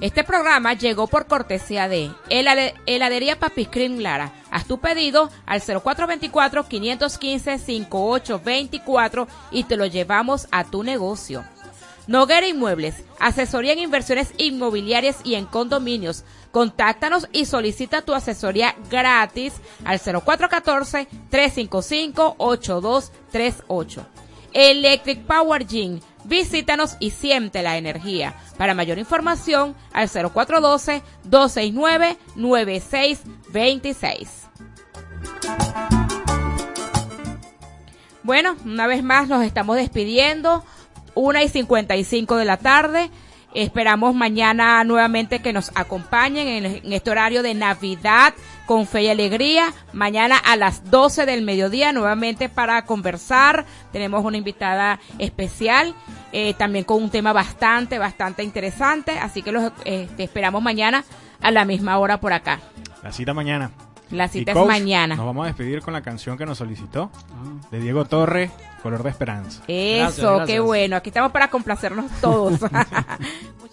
Este programa llegó por cortesía de Helade- Heladería Papi Lara. Haz tu pedido al 0424-515-5824 y te lo llevamos a tu negocio. Noguera Inmuebles, asesoría en inversiones inmobiliarias y en condominios. Contáctanos y solicita tu asesoría gratis al 0414-355-8238. Electric Power Gym. Visítanos y siente la energía. Para mayor información, al 0412-269-9626. Bueno, una vez más nos estamos despidiendo. Una y 55 de la tarde. Esperamos mañana nuevamente que nos acompañen en, en este horario de Navidad con fe y alegría. Mañana a las 12 del mediodía nuevamente para conversar. Tenemos una invitada especial. eh, también con un tema bastante, bastante interesante. Así que los eh, te esperamos mañana a la misma hora por acá. La cita mañana. La Y, cita es coach, mañana. Nos vamos a despedir con la canción que nos solicitó de Diego Torre, Color de Esperanza. Eso, qué bueno. Aquí estamos para complacernos todos.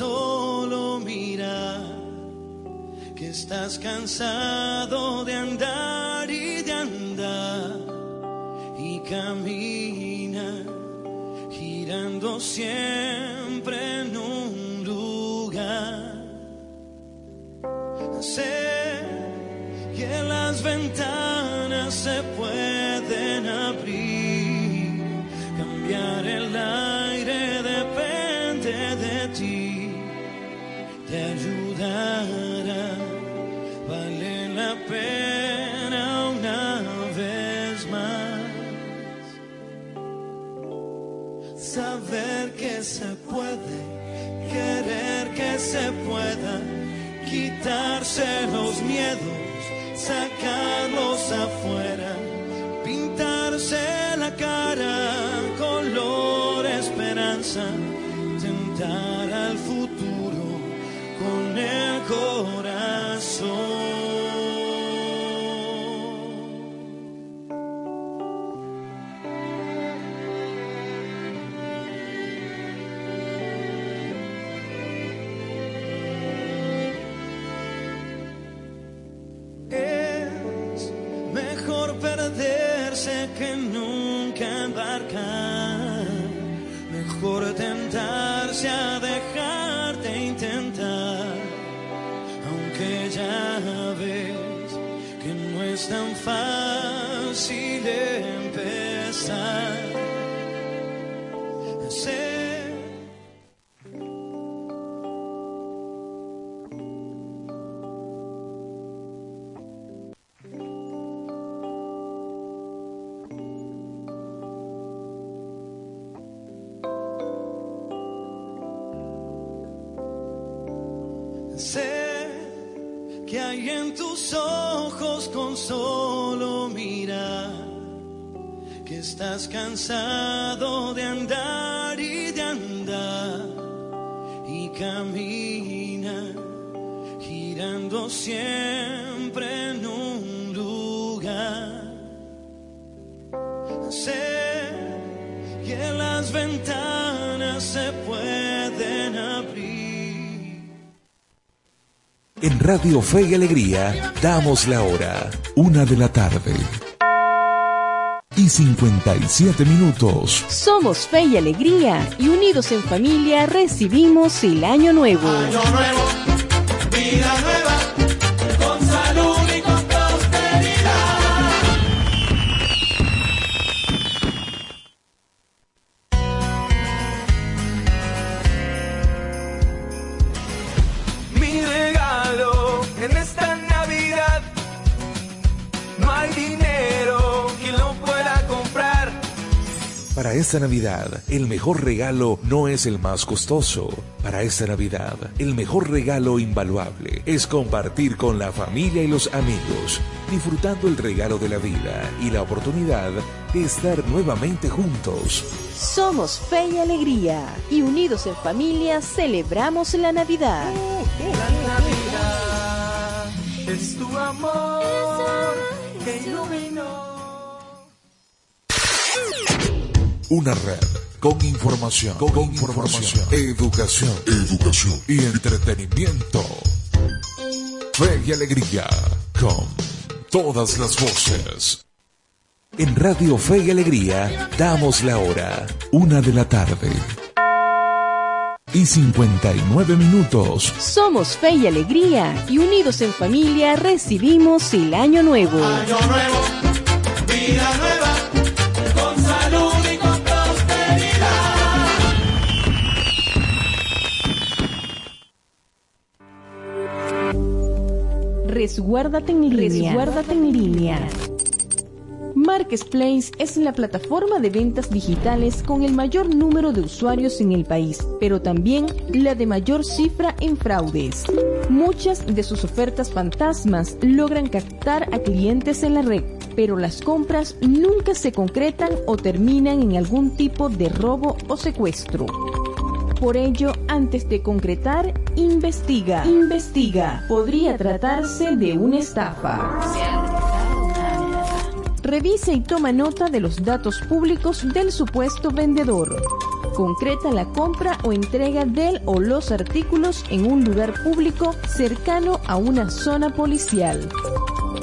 solo mirar que estás cansado de andar y de andar y camina girando siempre quitarse los miedos, sacarlos afuera, pintarse la cara, color esperanza, tentar al futuro con el corazón. Con solo mirar que estás cansado de andar y de andar y camina girando siempre en un lugar. Radio Fe y Alegría damos la hora, una de la tarde. Y 57 minutos. Somos Fe y Alegría y unidos en familia recibimos el año nuevo. Vida nueva, Para esta Navidad, el mejor regalo no es el más costoso. Para esta Navidad, el mejor regalo invaluable es compartir con la familia y los amigos, disfrutando el regalo de la vida y la oportunidad de estar nuevamente juntos. Somos Fe y Alegría y unidos en familia celebramos la Navidad. La Navidad es tu amor que iluminó. Una red con información, con, información, educación, educación y entretenimiento. Fe y alegría con todas las voces. En Radio Fe y Alegría damos la hora, una de la tarde. y 59 minutos. Somos Fe y Alegría y unidos en familia recibimos el Año Nuevo. Año nuevo, Resguárdate en línea. Resguárdate en línea. Marketplace es la plataforma de ventas digitales con el mayor número de usuarios en el país, pero también la de mayor cifra en fraudes. Muchas de sus ofertas fantasmas logran captar a clientes en la red, pero las compras nunca se concretan o terminan en algún tipo de robo o secuestro. Por ello, antes de concretar, investiga. Investiga. Podría tratarse de una estafa. Revisa y toma nota de los datos públicos del supuesto vendedor. Concreta la compra o entrega del o los artículos en un lugar público cercano a una zona policial.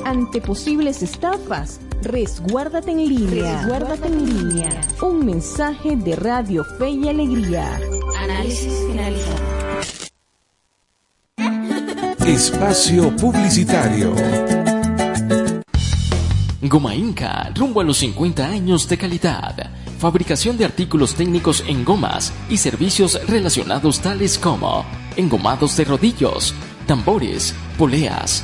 Ante posibles estafas, resguárdate en línea. Resguárdate en línea. Un mensaje de Radio Fe y Alegría. Análisis finalizado. Espacio Publicitario. Goma Inca, rumbo a los 50 años de calidad. Fabricación de artículos técnicos en gomas y servicios relacionados tales como engomados de rodillos, tambores, poleas,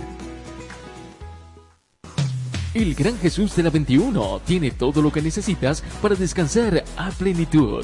El Gran Jesús de la 21 tiene todo lo que necesitas para descansar a plenitud.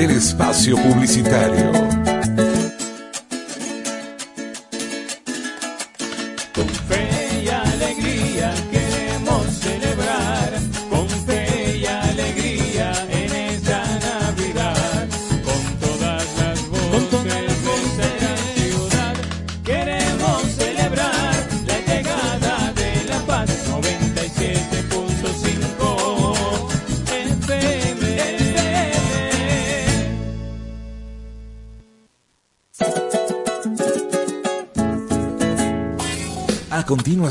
del espacio publicitario.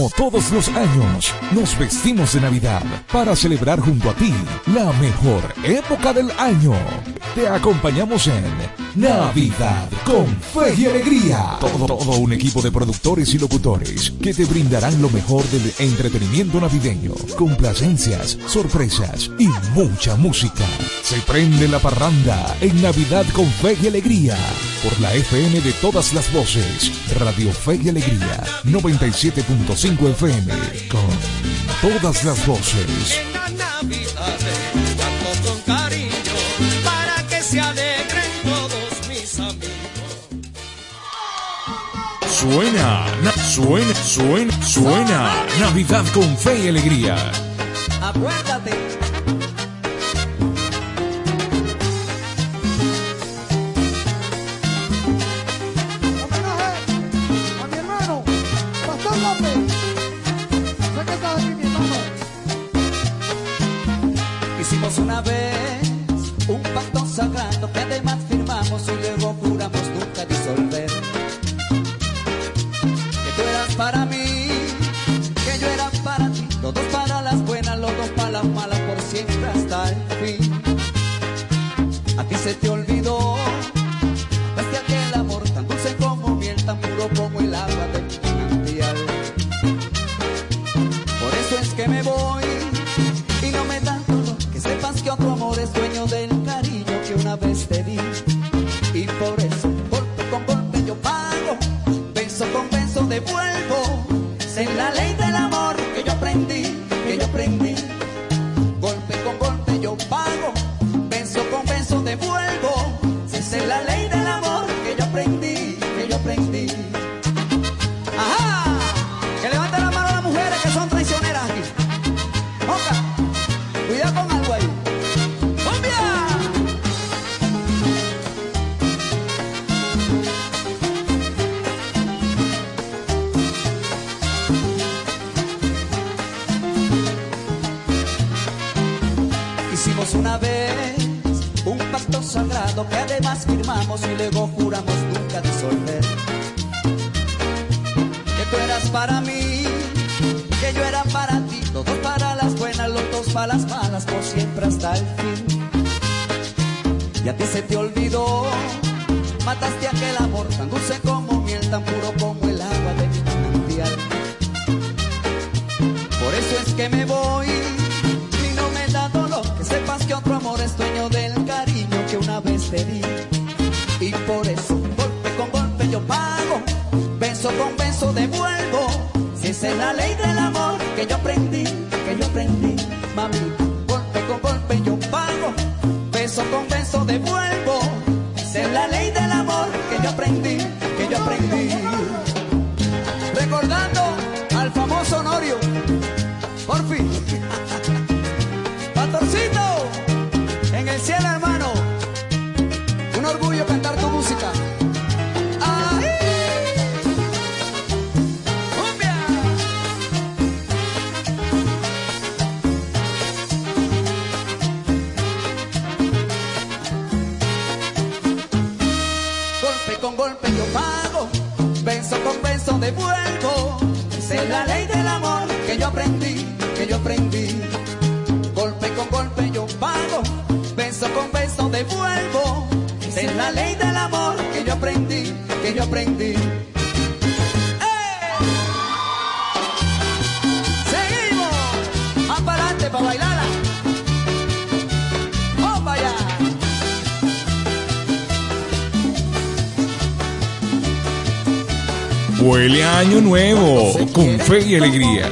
Como todos los años, nos vestimos de Navidad para celebrar junto a ti la mejor época del año. Te acompañamos en Navidad con fe y alegría. Todo, un equipo de productores y locutores que te brindarán lo mejor del entretenimiento navideño, complacencias, sorpresas y mucha música. Se prende la parranda en Navidad con fe y alegría por la FM de todas las voces, Radio Fe y Alegría 97.5 105 FM con todas las voces. Suena, suena, suena, suena. Navidad con fe y alegría. Acuérdate el amor que yo aprendí, que yo aprendí, mami. Golpe con golpe yo pago, beso con beso devuelvo. ley del amor que yo aprendí, que yo aprendí. ¡Eh! para bailarla. ¡Oh, vaya! Huele año nuevo, con fe y alegría.